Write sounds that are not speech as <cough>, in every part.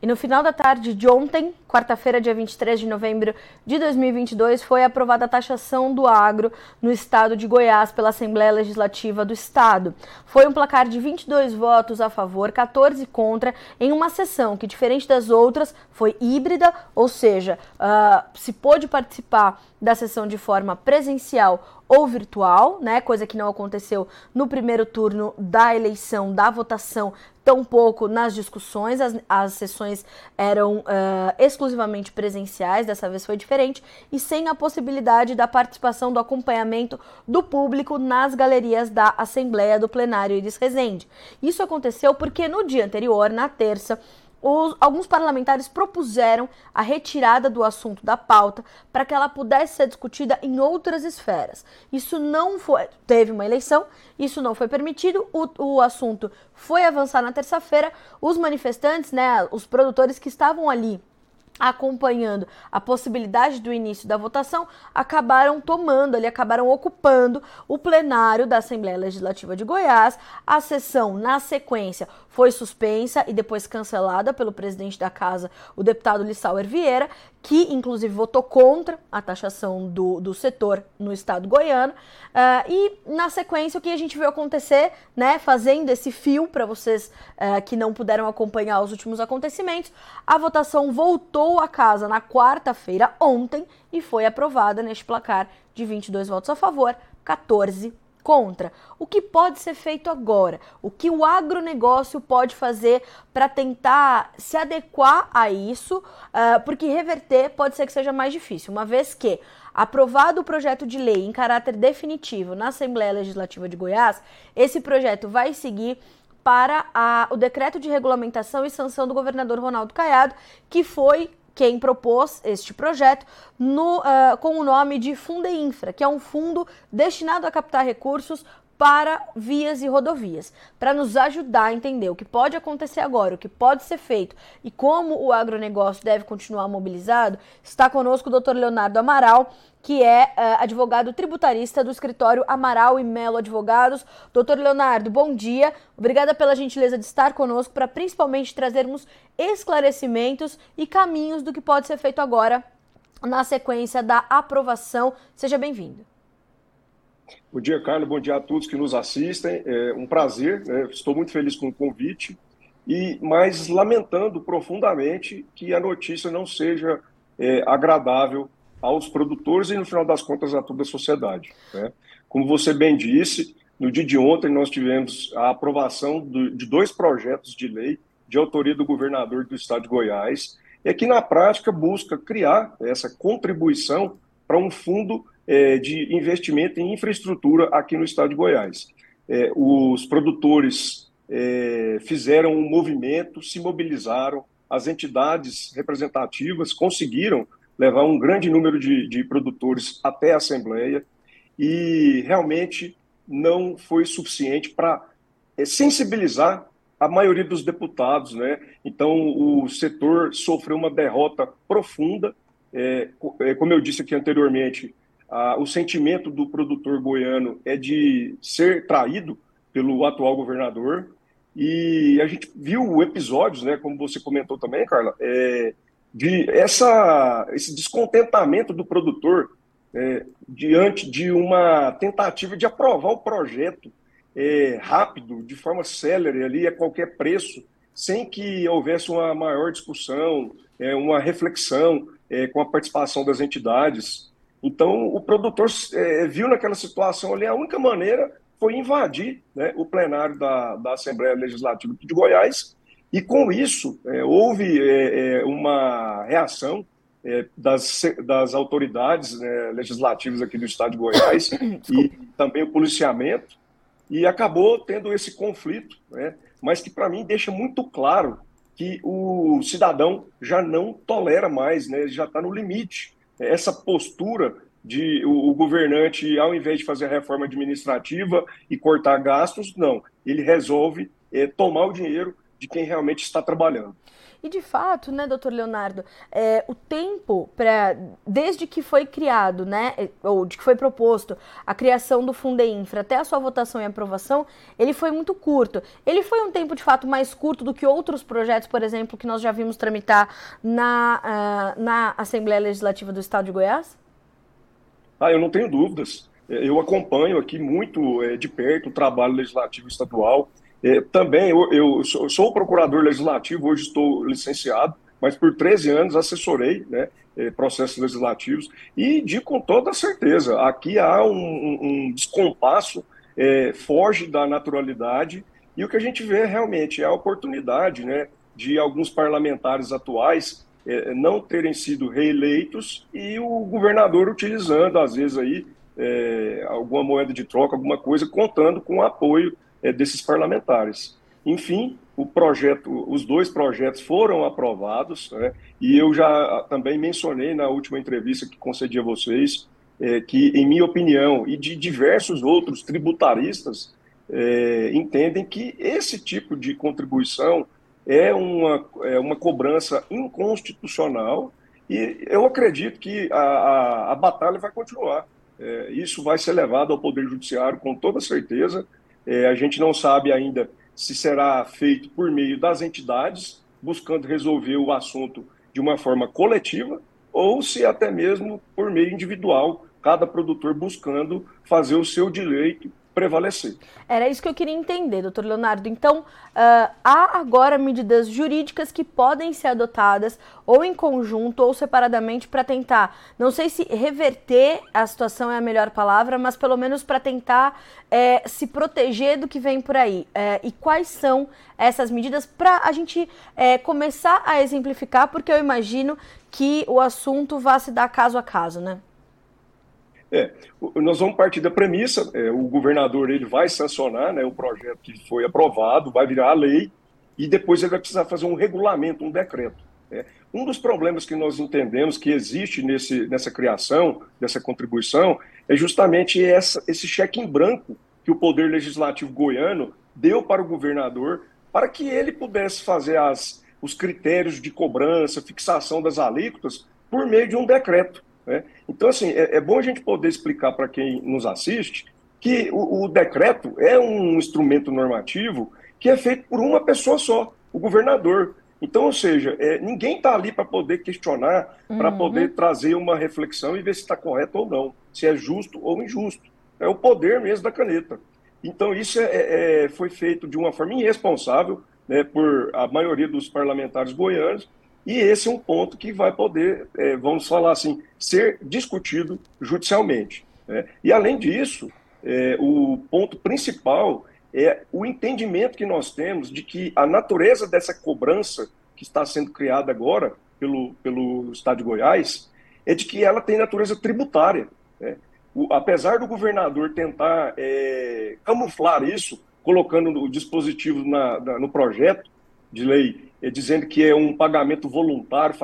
E no final da tarde de ontem, quarta-feira, dia 23 de novembro de 2022, foi aprovada a taxação do agro no estado de Goiás pela Assembleia Legislativa do Estado. Foi um placar de 22 votos a favor, 14 contra, em uma sessão que, diferente das outras, foi híbrida, ou seja, uh, se pôde participar da sessão de forma presencial ou virtual, né? Coisa que não aconteceu no primeiro turno da eleição, da votação, tampouco nas discussões. As, as sessões eram uh, exclusivamente presenciais, dessa vez foi diferente, e sem a possibilidade da participação, do acompanhamento do público nas galerias da Assembleia do Plenário Iris Rezende. Isso aconteceu porque no dia anterior, na terça, os, alguns parlamentares propuseram a retirada do assunto da pauta para que ela pudesse ser discutida em outras esferas. Isso não foi. Teve uma eleição, isso não foi permitido, o, o assunto foi avançar na terça-feira. Os manifestantes, né, os produtores que estavam ali acompanhando a possibilidade do início da votação, acabaram tomando, ali acabaram ocupando o plenário da Assembleia Legislativa de Goiás. A sessão, na sequência, foi suspensa e depois cancelada pelo presidente da casa, o deputado Lissauer Vieira, que inclusive votou contra a taxação do, do setor no estado goiano. Uh, e na sequência, o que a gente viu acontecer, né, fazendo esse fio para vocês uh, que não puderam acompanhar os últimos acontecimentos, a votação voltou à casa na quarta-feira, ontem, e foi aprovada neste placar de 22 votos a favor, 14 contra. O que pode ser feito agora? O que o agronegócio pode fazer para tentar se adequar a isso? Uh, porque reverter pode ser que seja mais difícil, uma vez que aprovado o projeto de lei em caráter definitivo na Assembleia Legislativa de Goiás, esse projeto vai seguir para a, o decreto de regulamentação e sanção do governador Ronaldo Caiado, que foi quem propôs este projeto no, uh, com o nome de Fundeinfra, que é um fundo destinado a captar recursos para vias e rodovias, para nos ajudar a entender o que pode acontecer agora, o que pode ser feito e como o agronegócio deve continuar mobilizado, está conosco o Dr. Leonardo Amaral, que é uh, advogado tributarista do escritório Amaral e Melo Advogados. Doutor Leonardo, bom dia. Obrigada pela gentileza de estar conosco para principalmente trazermos esclarecimentos e caminhos do que pode ser feito agora na sequência da aprovação. Seja bem-vindo. Bom dia, Carlos. Bom dia a todos que nos assistem. É um prazer. Né? Estou muito feliz com o convite e mas lamentando profundamente que a notícia não seja é, agradável aos produtores e, no final das contas, a toda a sociedade. Né? Como você bem disse, no dia de ontem nós tivemos a aprovação do, de dois projetos de lei de autoria do governador do estado de Goiás, é que na prática busca criar essa contribuição para um fundo é, de investimento em infraestrutura aqui no estado de Goiás. É, os produtores é, fizeram um movimento, se mobilizaram, as entidades representativas conseguiram levar um grande número de, de produtores até a Assembleia e realmente não foi suficiente para é, sensibilizar a maioria dos deputados, né? Então o setor sofreu uma derrota profunda. É, é, como eu disse aqui anteriormente, a, o sentimento do produtor goiano é de ser traído pelo atual governador. E a gente viu episódios, né? Como você comentou também, Carla, é, de essa, esse descontentamento do produtor é, diante de uma tentativa de aprovar o projeto é, rápido, de forma célere, ali a qualquer preço, sem que houvesse uma maior discussão, é, uma reflexão é, com a participação das entidades. Então, o produtor é, viu naquela situação ali a única maneira foi invadir né, o plenário da, da Assembleia Legislativa de Goiás e com isso, é, houve é, é, uma reação é, das, das autoridades né, legislativas aqui do estado de Goiás <coughs> e também o policiamento, e acabou tendo esse conflito, né, mas que para mim deixa muito claro que o cidadão já não tolera mais, né, já está no limite. Essa postura de o, o, governante, ao invés de fazer a reforma administrativa e cortar gastos, não, ele resolve é, tomar o dinheiro de quem realmente está trabalhando. E de fato, né, doutor Leonardo, é, o tempo para desde que foi criado, né, ou de que foi proposto a criação do Fundeinfra até a sua votação e aprovação, ele foi muito curto. Ele foi um tempo de fato mais curto do que outros projetos, por exemplo, que nós já vimos tramitar na, uh, na Assembleia Legislativa do Estado de Goiás? Ah, eu não tenho dúvidas. Eu acompanho aqui muito é, de perto o trabalho legislativo estadual. É, também eu, eu sou, sou, procurador legislativo, hoje estou licenciado, mas por 13 anos assessorei né, é, processos legislativos. E digo com toda certeza, aqui há um, um descompasso, é, foge da naturalidade. E o que a gente vê realmente é a oportunidade né, de alguns parlamentares atuais é, não terem sido reeleitos e o governador utilizando, às vezes, aí, é, alguma moeda de troca, alguma coisa, contando com o apoio é, desses parlamentares. Enfim, o projeto, os dois projetos foram aprovados, né, e eu já também mencionei na última entrevista que concedi a vocês é, que, em minha opinião, e de diversos outros tributaristas, é, entendem que esse tipo de contribuição é uma, é uma cobrança inconstitucional e eu acredito que a, a, a batalha vai continuar. É, isso vai ser levado ao Poder Judiciário com toda certeza, é, a gente não sabe ainda se será feito por meio das entidades, buscando resolver o assunto de uma forma coletiva, ou se até mesmo por meio individual, cada produtor buscando fazer o seu direito prevalecer. Era isso que eu queria entender, doutor Leonardo. Então, uh, há agora medidas jurídicas que podem ser adotadas ou em conjunto ou separadamente para tentar, não sei se reverter a situação é a melhor palavra, mas pelo menos para tentar é, se proteger do que vem por aí. É, e quais são essas medidas para a gente é, começar a exemplificar, porque eu imagino que o assunto vá se dar caso a caso, né? É, nós vamos partir da premissa, é, o governador ele vai sancionar né, o projeto que foi aprovado, vai virar a lei, e depois ele vai precisar fazer um regulamento, um decreto. Né. Um dos problemas que nós entendemos que existe nesse, nessa criação, dessa contribuição, é justamente essa, esse cheque em branco que o Poder Legislativo goiano deu para o governador para que ele pudesse fazer as, os critérios de cobrança, fixação das alíquotas, por meio de um decreto. Né? Então, assim, é, é, bom a gente poder explicar para quem nos assiste que o, o, decreto é um instrumento normativo que é feito por uma pessoa só, o governador. Então, ou seja, é, ninguém está ali para poder questionar, uhum. para poder trazer uma reflexão e ver se está correto ou não, se é justo ou injusto. É o poder mesmo da caneta. Então, isso é, é, é foi feito de uma forma irresponsável né, por a maioria dos parlamentares goianos, e esse é um ponto que vai poder, é, vamos falar assim, ser discutido judicialmente. Né? E, além disso, é, o ponto principal é o entendimento que nós temos de que a natureza dessa cobrança que está sendo criada agora pelo, pelo Estado de Goiás é de que ela tem natureza tributária. Né? O, apesar do governador tentar é, camuflar isso, colocando o dispositivo na, na, no projeto de lei é, dizendo que é um pagamento voluntário,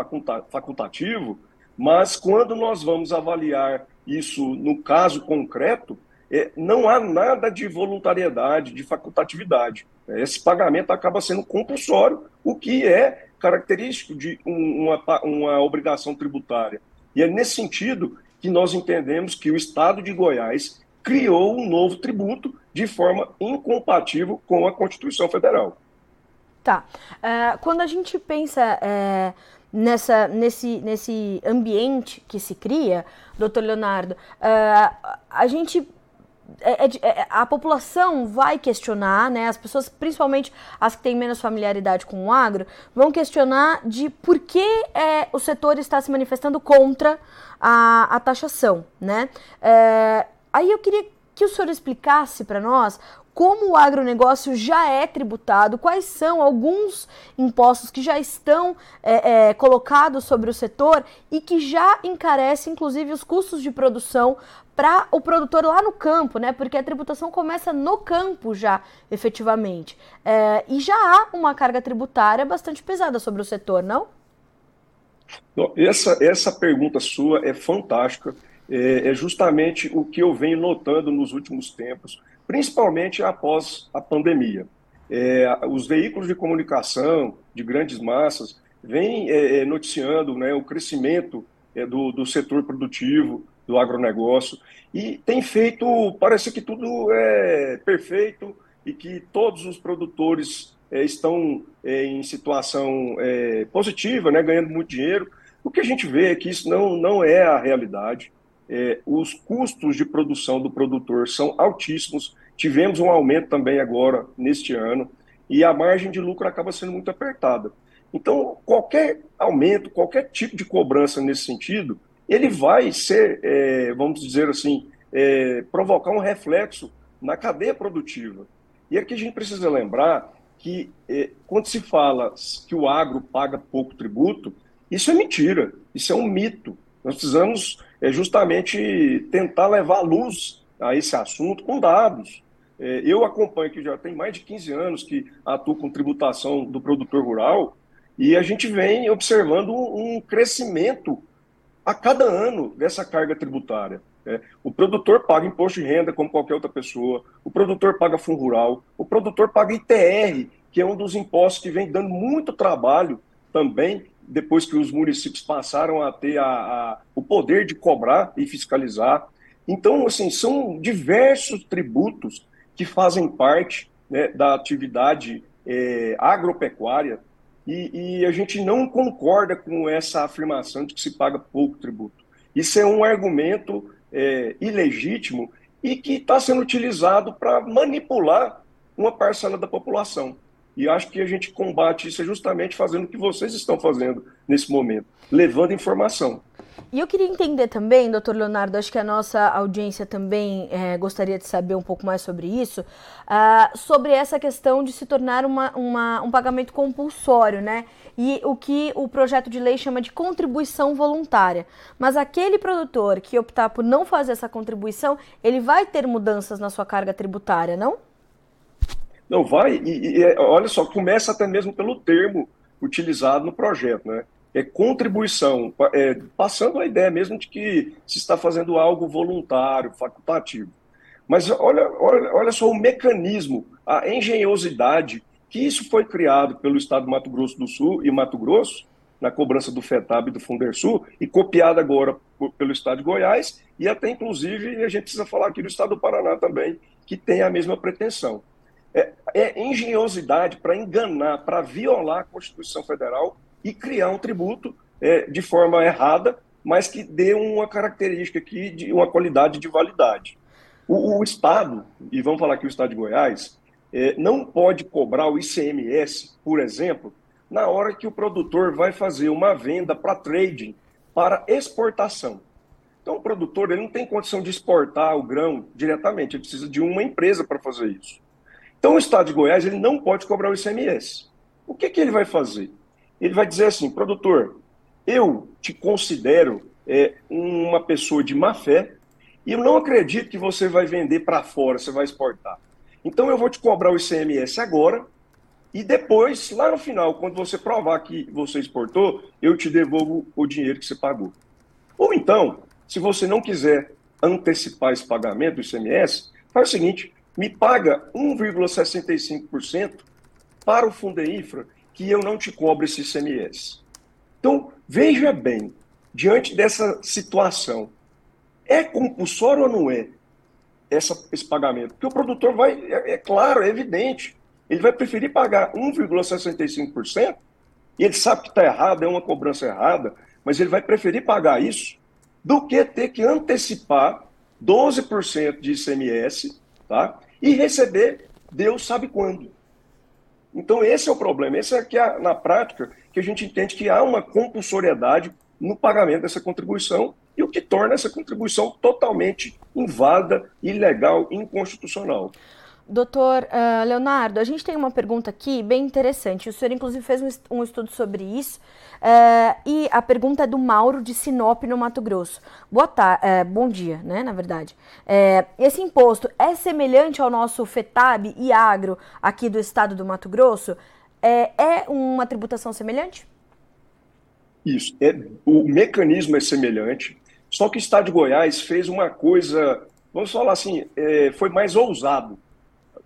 facultativo, mas quando nós vamos avaliar isso no caso concreto, é, não há nada de voluntariedade, de facultatividade. Esse pagamento acaba sendo compulsório, o que é característico de um, uma, uma obrigação tributária. E é nesse sentido que nós entendemos que o Estado de Goiás criou um novo tributo de forma incompatível com a Constituição Federal. Tá. Uh, quando a gente pensa uh, nessa, nesse, nesse ambiente que se cria, doutor Leonardo, uh, a gente é, é, é, a população vai questionar, né? As pessoas, principalmente as que têm menos familiaridade com o agro, vão questionar de por que é, o setor está se manifestando contra a, a taxação, né? É, aí eu queria que o senhor explicasse para nós como o agronegócio já é tributado, quais são alguns impostos que já estão é, é, colocados sobre o setor e que já encarece, inclusive, os custos de produção para o produtor lá no campo, né? Porque a tributação começa no campo já, efetivamente. É, e já há uma carga tributária bastante pesada sobre o setor, não? Essa, essa pergunta sua é fantástica. É, é justamente o que eu venho notando nos últimos tempos principalmente após a pandemia. é, os veículos de comunicação de grandes massas vêm é, é, noticiando né, o crescimento é, do, do setor produtivo, do agronegócio, e tem feito, parece que tudo é perfeito e que todos os produtores é, estão é, em situação positiva, né, ganhando muito dinheiro. O que a gente vê é que isso não, não é a realidade. É, os custos de produção do produtor são altíssimos. Tivemos um aumento também agora, neste ano, e a margem de lucro acaba sendo muito apertada. Então, qualquer aumento, qualquer tipo de cobrança nesse sentido, ele vai ser, é, vamos dizer assim, é, provocar um reflexo na cadeia produtiva. E aqui a gente precisa lembrar que quando se fala que o agro paga pouco tributo, isso é mentira, isso é um mito. Nós precisamos é, justamente tentar levar luz a esse assunto com dados. É, eu acompanho que já tem mais de 15 anos que atuo com tributação do produtor rural e a gente vem observando um crescimento a cada ano dessa carga tributária. É, o produtor paga imposto de renda como qualquer outra pessoa, o produtor paga fundo rural, o produtor paga ITR, que é um dos impostos que vem dando muito trabalho também, depois que os municípios passaram a ter a, a, o poder de cobrar e fiscalizar. Então, assim, são diversos tributos que fazem parte né, da atividade é, agropecuária e, e a gente não concorda com essa afirmação de que se paga pouco tributo. Isso é um argumento é, ilegítimo e que está sendo utilizado para manipular uma parcela da população. E acho que a gente combate isso justamente fazendo o que vocês estão fazendo nesse momento, levando informação. E eu queria entender também, doutor Leonardo, acho que a nossa audiência também é, gostaria de saber um pouco mais sobre isso, uh, sobre essa questão de se tornar uma, uma, um pagamento compulsório, né? E o que o projeto de lei chama de contribuição voluntária. Mas aquele produtor que optar por não fazer essa contribuição, ele vai ter mudanças na sua carga tributária, não? Não, vai, e, e olha só, começa até mesmo pelo termo utilizado no projeto, né? é, contribuição, é, passando a ideia mesmo de que se está fazendo algo voluntário, facultativo. Mas olha, olha, olha só o mecanismo, a engenhosidade que isso foi criado pelo Estado do Mato Grosso do Sul e Mato Grosso, na cobrança do FETAB e do Fundersul, e copiado agora pelo Estado de Goiás, e até inclusive a gente precisa falar aqui do Estado do Paraná também, que tem a mesma pretensão. É, é engenhosidade para enganar, para violar a Constituição Federal e criar um tributo é, de forma errada, mas que dê uma característica aqui de uma qualidade de validade. O, o Estado, e vamos falar aqui o Estado de Goiás, é, não pode cobrar o ICMS, por exemplo, na hora que o produtor vai fazer uma venda para trading, para exportação. Então, o produtor ele não tem condição de exportar o grão diretamente, ele precisa de uma empresa para fazer isso. Então, o Estado de Goiás ele não pode cobrar o ICMS. O que, que ele vai fazer? ele vai dizer assim, produtor, eu te considero é, uma pessoa de má fé e eu não acredito que você vai vender para fora, você vai exportar. Então eu vou te cobrar o ICMS agora e depois, lá no final, quando você provar que você exportou, eu te devolvo o dinheiro que você pagou. Ou então, se você não quiser antecipar esse pagamento do ICMS, faz o seguinte, me paga 1,65% para o Fundo Infra que eu não te cobro esse ICMS. Então, veja bem, diante dessa situação, é compulsório ou não é essa, esse pagamento? Porque o produtor vai, é, é claro, é evidente, ele vai preferir pagar 1,65%, e ele sabe que está errado, é uma cobrança errada, mas ele vai preferir pagar isso do que ter que antecipar 12% de ICMS tá? e receber Deus sabe quando. Então, esse é o problema. Esse é que, na prática, que a gente entende que há uma compulsoriedade no pagamento dessa contribuição e o que torna essa contribuição totalmente inválida, ilegal, inconstitucional. Doutor uh, Leonardo, a gente tem uma pergunta aqui bem interessante. O senhor, inclusive, fez um, estudo sobre isso. Uh, e a pergunta é do Mauro de Sinop, no Mato Grosso. Boa tarde, uh, eh, bom dia, né? Na verdade. esse imposto é semelhante ao nosso FETAB e agro aqui do estado do Mato Grosso? é uma tributação semelhante? Isso. É, o mecanismo é semelhante, só que o estado de Goiás fez uma coisa, vamos falar assim, é, foi mais ousado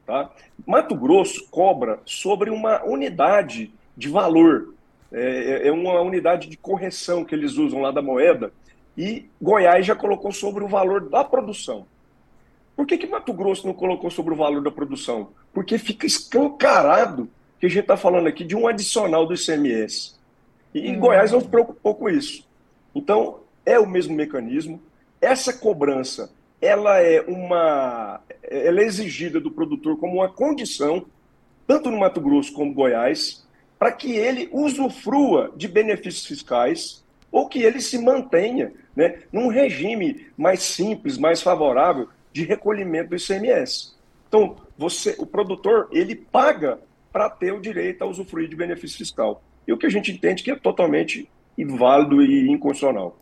Tá? Mato Grosso cobra sobre uma unidade de valor, é, é, é uma unidade de correção que eles usam lá da moeda, e Goiás já colocou sobre o valor da produção. Por que, que Mato Grosso não colocou sobre o valor da produção? Porque fica escancarado que a gente está falando aqui de um adicional do ICMS. E hum. Goiás não se preocupou com isso. Então, é o mesmo mecanismo. Essa cobrança, ela é uma, ela é exigida do produtor como uma condição, tanto no Mato Grosso como Goiás, para que ele usufrua de benefícios fiscais ou que ele se mantenha né, num regime mais simples, mais favorável de recolhimento do ICMS. Então, você, o produtor, ele paga para ter o direito a usufruir de benefício fiscal. E o que a gente entende que é totalmente inválido e inconstitucional.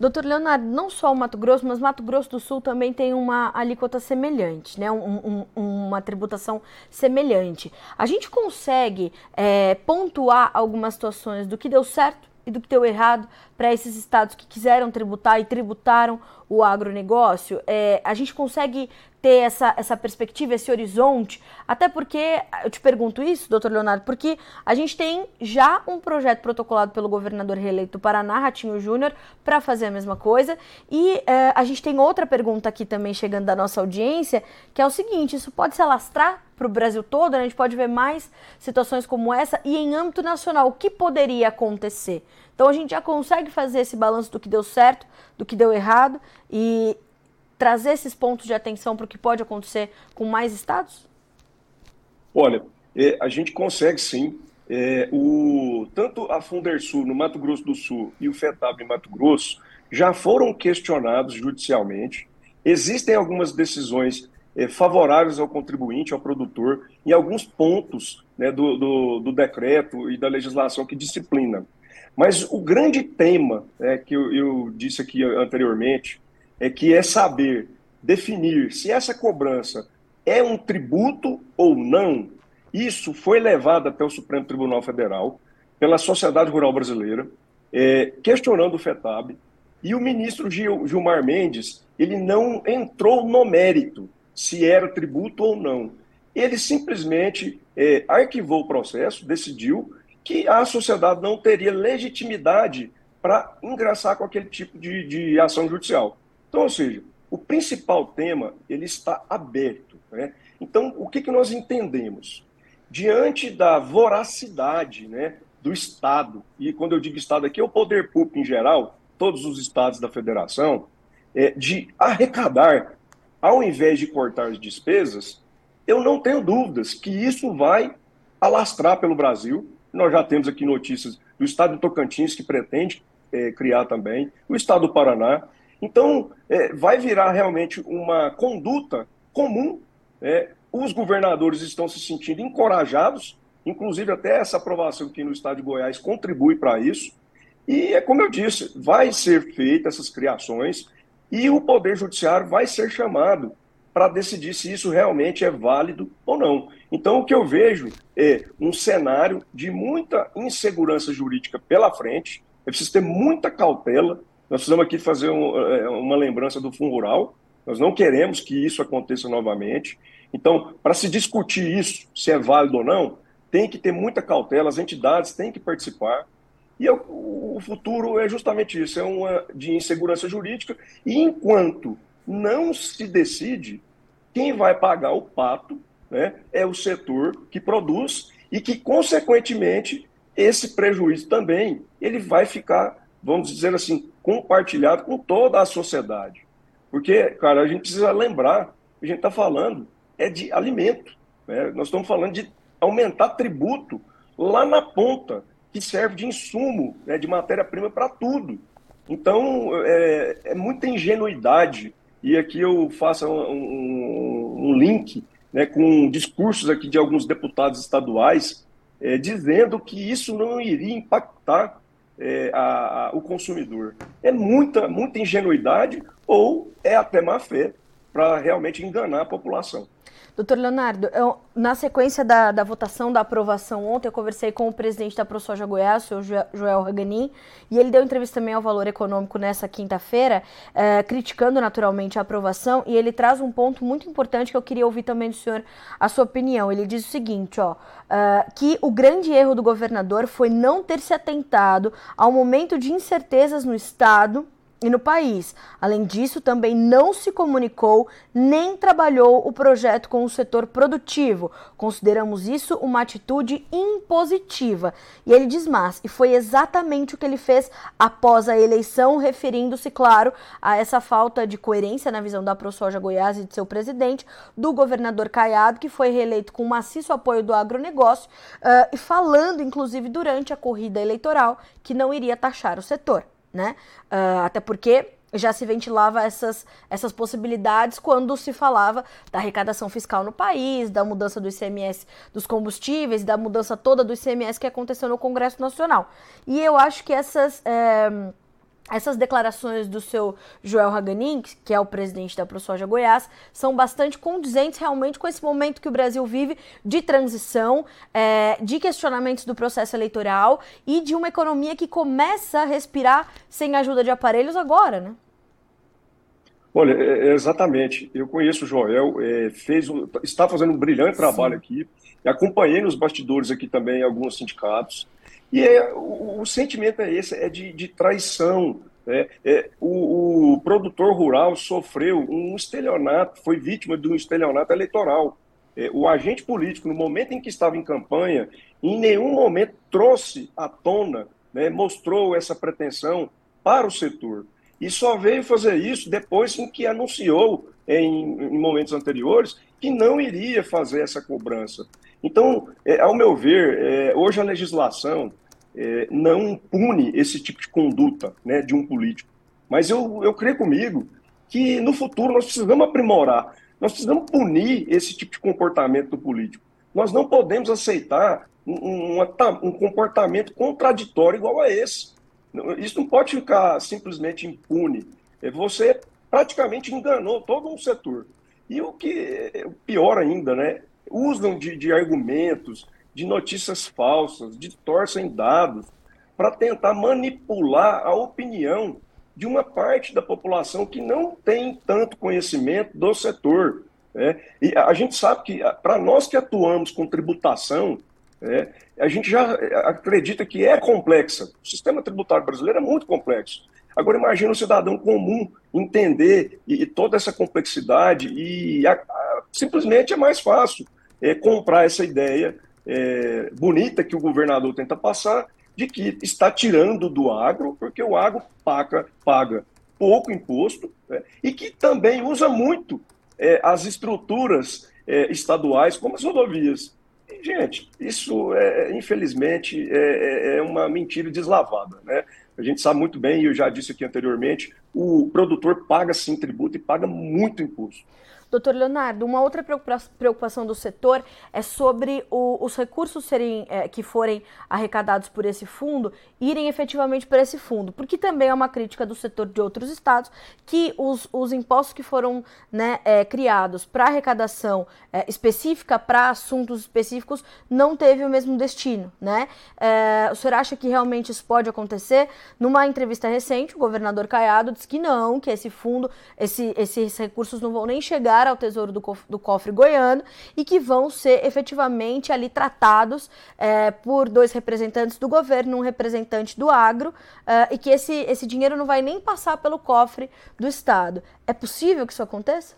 Doutor Leonardo, não só o Mato Grosso, mas Mato Grosso do Sul também tem uma alíquota semelhante, né? Um, um, uma tributação semelhante. A gente consegue é, pontuar algumas situações do que deu certo e do que deu errado para esses estados que quiseram tributar e tributaram o agronegócio? É, a gente consegue ter essa, essa perspectiva, esse horizonte? Até porque, eu te pergunto isso, doutor Leonardo, porque a gente tem já um projeto protocolado pelo governador reeleito do Paraná, Ratinho Júnior, para fazer a mesma coisa. E é, a gente tem outra pergunta aqui também chegando da nossa audiência, que é o seguinte: isso pode se alastrar para o Brasil todo? A gente pode ver mais situações como essa e em âmbito nacional, o que poderia acontecer? Então a gente já consegue fazer esse balanço do que deu certo, do que deu errado e trazer esses pontos de atenção para o que pode acontecer com mais estados? Olha, é, a gente consegue sim. É, o, tanto a Fundersul no Mato Grosso do Sul e o FETAB em Mato Grosso já foram questionados judicialmente. Existem algumas decisões é, favoráveis ao contribuinte, ao produtor, em alguns pontos né, do, do, do decreto e da legislação que disciplina. Mas o grande tema é, que eu, eu disse aqui anteriormente é que é saber definir se essa cobrança é um tributo ou não. Isso foi levado até o Supremo Tribunal Federal pela Sociedade Rural Brasileira, é, questionando o FETAB, e o ministro Gil, Gilmar Mendes ele não entrou no mérito se era tributo ou não. Ele simplesmente é, arquivou o processo, decidiu que a sociedade não teria legitimidade para ingressar com aquele tipo de, de ação judicial. Então, ou seja, o principal tema ele está aberto. Né? Então, o que, que nós entendemos? Diante da voracidade né, do Estado, e quando eu digo Estado aqui é o poder público em geral, todos os estados da federação, é, de arrecadar, ao invés de cortar as despesas, eu não tenho dúvidas que isso vai alastrar pelo Brasil, nós já temos aqui notícias do estado do Tocantins, que pretende é, criar também, o estado do Paraná. Então, é, vai virar realmente uma conduta comum. É, os governadores estão se sentindo encorajados, inclusive até essa aprovação aqui no estado de Goiás contribui para isso. E é como eu disse, vai ser feita essas criações e o Poder Judiciário vai ser chamado para decidir se isso realmente é válido ou não. Então, o que eu vejo é um cenário de muita insegurança jurídica pela frente, é preciso ter muita cautela. Nós precisamos aqui fazer um, é, uma lembrança do Fundo Rural, nós não queremos que isso aconteça novamente. Então, para se discutir isso, se é válido ou não, tem que ter muita cautela, as entidades têm que participar. E o futuro é justamente isso, é uma de insegurança jurídica. E enquanto não se decide, quem vai pagar o pato né, é o setor que produz e que, consequentemente, esse prejuízo também ele vai ficar, vamos dizer assim, compartilhado com toda a sociedade. Porque, cara, a gente precisa lembrar, a gente está falando é de alimento. Né? Nós estamos falando de aumentar tributo lá na ponta, que serve de insumo, né, de matéria-prima para tudo. Então, é, é muita ingenuidade e aqui eu faço um, um, um link né, com discursos aqui de alguns deputados estaduais é, dizendo que isso não iria impactar é, a, a, o consumidor. É muita, muita ingenuidade ou é até má fé, para realmente enganar a população. Doutor Leonardo, eu, na sequência da, da, votação da aprovação ontem, eu conversei com o presidente da ProSoja Goiás, o senhor Joel Haganin, e ele deu entrevista também ao Valor Econômico nessa quinta-feira, eh, criticando naturalmente a aprovação, e ele traz um ponto muito importante que eu queria ouvir também do senhor a sua opinião. Ele diz o seguinte, ó, uh, que o grande erro do governador foi não ter se atentado ao momento de incertezas no Estado e no país. Além disso, também não se comunicou nem trabalhou o projeto com o setor produtivo. Consideramos isso uma atitude impositiva. E ele diz mais, e foi exatamente o que ele fez após a eleição, referindo-se, claro, a essa falta de coerência na visão da ProSoja Goiás e de seu presidente, do governador Caiado, que foi reeleito com maciço apoio do agronegócio, uh, e falando, inclusive, durante a corrida eleitoral, que não iria taxar o setor né? Uh, até porque já se ventilava essas, essas possibilidades quando se falava da arrecadação fiscal no país, da mudança do ICMS dos combustíveis, da mudança toda do ICMS que aconteceu no Congresso Nacional. E eu acho que essas. É essas declarações do seu Joel Haganin, que é o presidente da ProSoja Goiás, são bastante condizentes realmente com esse momento que o Brasil vive de transição, é, de questionamentos do processo eleitoral e de uma economia que começa a respirar sem ajuda de aparelhos agora, né? Olha, é, é exatamente. Eu conheço o Joel, é, fez, está fazendo um brilhante trabalho Sim. aqui. Acompanhei nos bastidores aqui também alguns sindicatos. E é, o, o, sentimento é esse, é de, de traição. Né? É, o, o, produtor rural sofreu um estelionato, foi vítima de um estelionato eleitoral. É, o agente político, no momento em que estava em campanha, em nenhum momento trouxe à tona, né, mostrou essa pretensão para o setor. E só veio fazer isso depois em que anunciou, em, em momentos anteriores, que não iria fazer essa cobrança. Então, é, ao meu ver, é, hoje a legislação é, não pune esse tipo de conduta né, de um político. Mas eu, eu creio comigo que no futuro nós precisamos aprimorar, nós precisamos punir esse tipo de comportamento do político. Nós não podemos aceitar um, um, um comportamento contraditório igual a esse. Isso não pode ficar simplesmente impune. É, você praticamente enganou todo um setor. E o que é pior ainda, né? Usam de, de argumentos, de notícias falsas, distorcem dados, para tentar manipular a opinião de uma parte da população que não tem tanto conhecimento do setor. Né? E a gente sabe que, para nós que atuamos com tributação, né, a gente já acredita que é complexa. O sistema tributário brasileiro é muito complexo. Agora, imagine o cidadão comum entender e, e toda essa complexidade e a, a, simplesmente é mais fácil é, comprar essa ideia é, bonita que o governador tenta passar de que está tirando do agro, porque o agro paga, paga pouco imposto né, e que também usa muito é, as estruturas é, estaduais, como as rodovias. E, gente, isso, é, infelizmente, é, é, é, uma mentira deslavada. Né? A gente sabe muito bem, e eu já disse aqui anteriormente, o produtor paga sim tributo e paga muito imposto. Doutor Leonardo, uma outra preocupação do setor é sobre o, os recursos serem, é, que forem arrecadados por esse fundo irem efetivamente para esse fundo, porque também é uma crítica do setor de outros estados que os, os impostos que foram né, é, criados para arrecadação é, específica, para assuntos específicos, não teve o mesmo destino. Né? É, o senhor acha que realmente isso pode acontecer? Numa entrevista recente, o governador Caiado disse que não, que esse fundo, esse, esses recursos não vão nem chegar ao tesouro do, do cofre goiano e que vão ser efetivamente ali tratados é, por dois representantes do governo, um representante do agro, é, e que esse, esse dinheiro não vai nem passar pelo cofre do Estado. É possível que isso aconteça?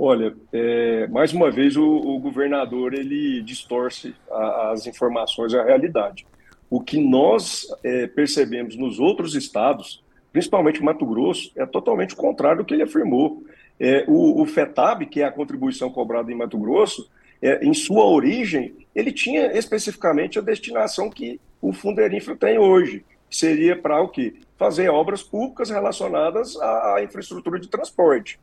Olha, é, mais uma vez o, o governador ele distorce a, as informações e a realidade. O que nós é, percebemos nos outros estados, principalmente Mato Grosso, é totalmente contrário do que ele afirmou. É, o, o, FETAB, que é a contribuição cobrada em Mato Grosso, é, em sua origem, ele tinha especificamente a destinação que o Funderinfra tem hoje, seria para o quê? Fazer obras públicas relacionadas à infraestrutura de transporte.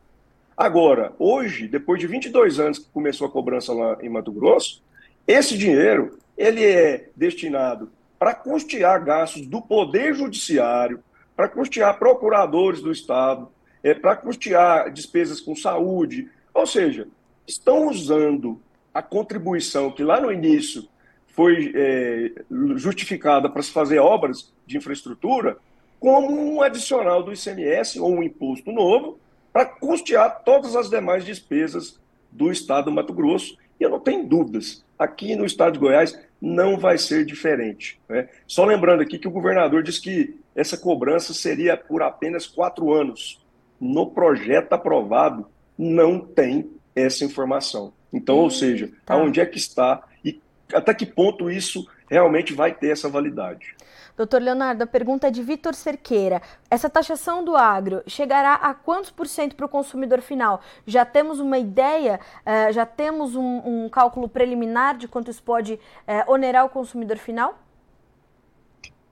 Agora, hoje, depois de 22 anos que começou a cobrança lá em Mato Grosso, esse dinheiro ele é destinado para custear gastos do Poder Judiciário, para custear procuradores do Estado, é, para custear despesas com saúde. Ou seja, estão usando a contribuição que lá no início foi é, justificada para se fazer obras de infraestrutura como um adicional do ICMS ou um imposto novo para custear todas as demais despesas do Estado do Mato Grosso. E eu não tenho dúvidas, aqui no Estado de Goiás não vai ser diferente. Né? Só lembrando aqui que o governador disse que essa cobrança seria por apenas quatro anos. No projeto aprovado, não tem essa informação. Então, ou seja, tá. aonde é que está e até que ponto isso realmente vai ter essa validade. Doutor Leonardo, a pergunta é de Vitor Cerqueira. Essa taxação do agro chegará a quantos por cento para o consumidor final? Já temos uma ideia, uh, já temos um, um, cálculo preliminar de quanto isso pode uh, onerar o consumidor final?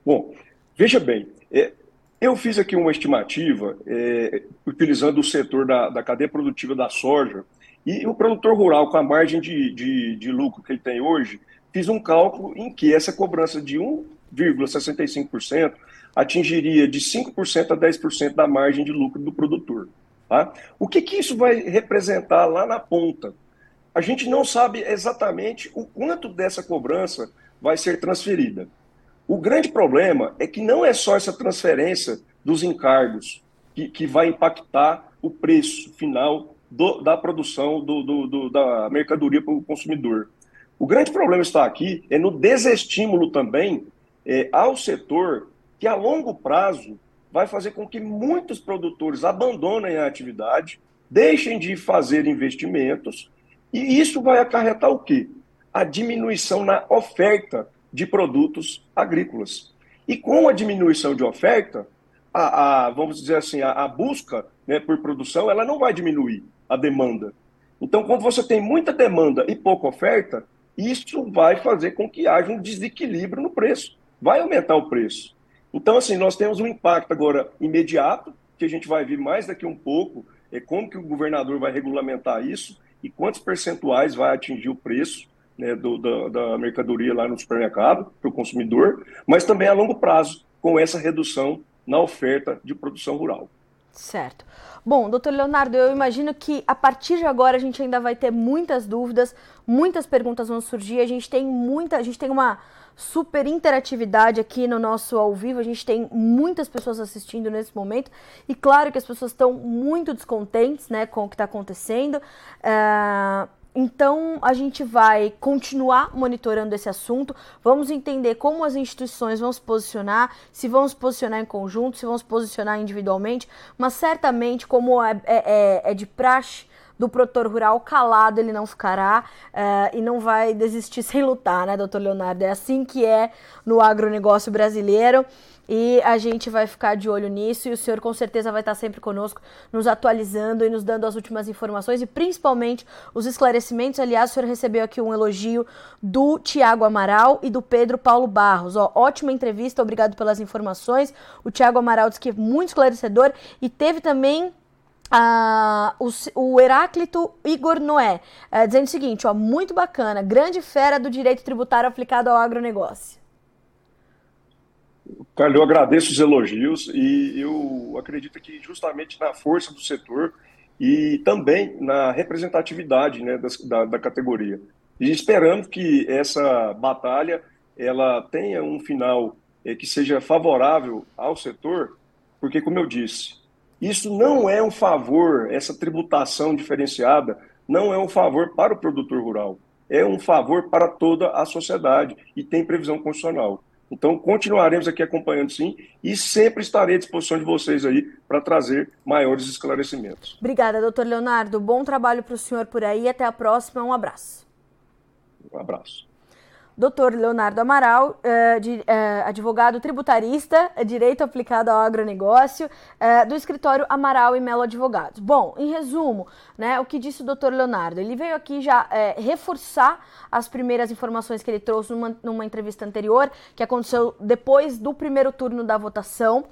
Bom, veja bem, é, eu fiz aqui uma estimativa é, utilizando o setor da, da cadeia produtiva da soja e o produtor rural, com a margem de, de, de lucro que ele tem hoje, fiz um cálculo em que essa cobrança de 1,65% atingiria de 5% a 10% da margem de lucro do produtor. Tá? O que, que isso vai representar lá na ponta? A gente não sabe exatamente o quanto dessa cobrança vai ser transferida. O grande problema é que não é só essa transferência dos encargos que, que vai impactar o preço final do, da produção do, do, do, da mercadoria para o consumidor. O grande problema está aqui é no desestímulo também é, ao setor que a longo prazo vai fazer com que muitos produtores abandonem a atividade, deixem de fazer investimentos, e isso vai acarretar o quê? A diminuição na oferta de produtos agrícolas. E com a diminuição de oferta, a, a vamos dizer assim, a, a busca né, por produção, ela não vai diminuir a demanda. Então, quando você tem muita demanda e pouca oferta, isso vai fazer com que haja um desequilíbrio no preço, vai aumentar o preço. Então, assim, nós temos um impacto agora imediato, que a gente vai ver mais daqui um pouco, é como que o governador vai regulamentar isso e quantos percentuais vai atingir o preço né, do, da, da mercadoria lá no supermercado para o consumidor, mas também a longo prazo, com essa redução na oferta de produção rural. Certo. Bom, doutor Leonardo, eu imagino que a partir de agora a gente ainda vai ter muitas dúvidas, muitas perguntas vão surgir, a gente tem muita, a gente tem uma super interatividade aqui no nosso ao vivo, a gente tem muitas pessoas assistindo nesse momento e claro que as pessoas estão muito descontentes, né, com o que está acontecendo. Uh então, a gente vai continuar monitorando esse assunto, vamos entender como as instituições vão se posicionar, se vão se posicionar em conjunto, se vão se posicionar individualmente, mas certamente, como é, é, é, é de praxe do produtor rural, calado ele não ficará uh, e não vai desistir sem lutar, né, doutor Leonardo? É assim que é no agronegócio brasileiro e a gente vai ficar de olho nisso e o senhor com certeza vai estar sempre conosco, nos atualizando e nos dando as últimas informações e principalmente os esclarecimentos. Aliás, o senhor recebeu aqui um elogio do Tiago Amaral e do Pedro Paulo Barros. Ó, ótima entrevista, obrigado pelas informações. O Tiago Amaral disse que é muito esclarecedor e teve também Uh, o, o, Heráclito Igor Noé, uh, dizendo o seguinte, ó, muito bacana, grande fera do direito tributário aplicado ao agronegócio. Carlos, eu agradeço os elogios e eu acredito que justamente na força do setor e também na representatividade né, da, da categoria. E esperamos que essa batalha ela tenha um final é, que seja favorável ao setor, porque, como eu disse, isso não é um favor, essa tributação diferenciada não é um favor para o produtor rural, é um favor para toda a sociedade e tem previsão constitucional. Então, continuaremos aqui acompanhando sim e sempre estarei à disposição de vocês aí para trazer maiores esclarecimentos. Obrigada, doutor Leonardo. Bom trabalho para o senhor por aí. Até a próxima. Um abraço. Um abraço. Dr. Leonardo Amaral, de, uh, advogado tributarista, direito aplicado ao agronegócio, do escritório Amaral e Melo Advogados. Bom, em resumo, né, o que disse o Dr. Leonardo? Ele veio aqui já reforçar as primeiras informações que ele trouxe numa, numa, entrevista anterior, que aconteceu depois do primeiro turno da votação,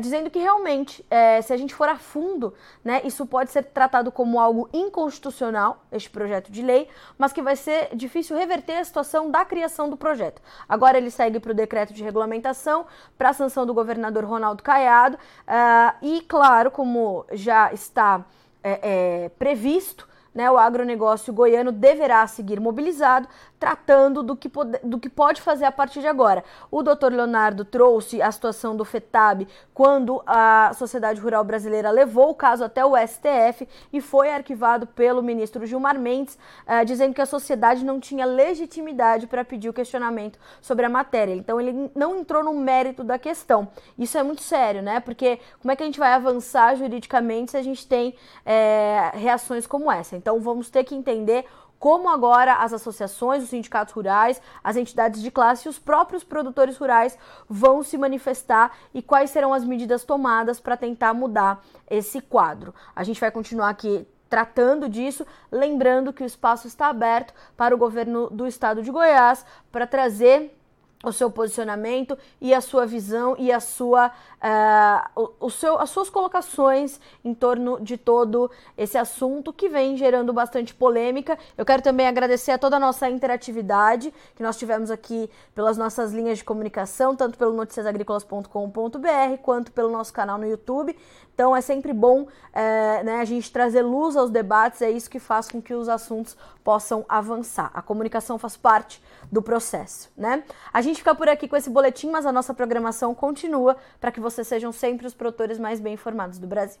dizendo que realmente, se a gente for a fundo, né, isso pode ser tratado como algo inconstitucional, este projeto de lei, mas que vai ser difícil reverter a situação da criação do projeto. Agora ele segue para o decreto de regulamentação, para a sanção do governador Ronaldo Caiado, uh, e claro, como já está é, é, previsto, né, o agronegócio goiano deverá seguir mobilizado, tratando do que, pode, do que pode fazer a partir de agora. O doutor Leonardo trouxe a situação do FETAB quando a Sociedade Rural Brasileira levou o caso até o STF e foi arquivado pelo ministro Gilmar Mendes, uh, dizendo que a sociedade não tinha legitimidade para pedir o questionamento sobre a matéria. Então ele não entrou no mérito da questão. Isso é muito sério, né? Porque como é que a gente vai avançar juridicamente se a gente tem é, reações como essa? Então vamos ter que entender como agora as associações, os sindicatos rurais, as entidades de classe e os próprios produtores rurais vão se manifestar e quais serão as medidas tomadas para tentar mudar esse quadro. A gente vai continuar aqui tratando disso, lembrando que o espaço está aberto para o governo do estado de Goiás para trazer o seu posicionamento e a sua visão e a sua, uh, o, o, seu, as suas colocações em torno de todo esse assunto que vem gerando bastante polêmica. Eu quero também agradecer a toda a nossa interatividade que nós tivemos aqui pelas nossas linhas de comunicação, tanto pelo noticiasagricolas.com.br quanto pelo nosso canal no YouTube. Então é sempre bom é, né, a gente trazer luz aos debates, é isso que faz com que os assuntos possam avançar. A comunicação faz parte do processo, né? A gente fica por aqui com esse boletim, mas a nossa programação continua para que vocês sejam sempre os produtores mais bem informados do Brasil.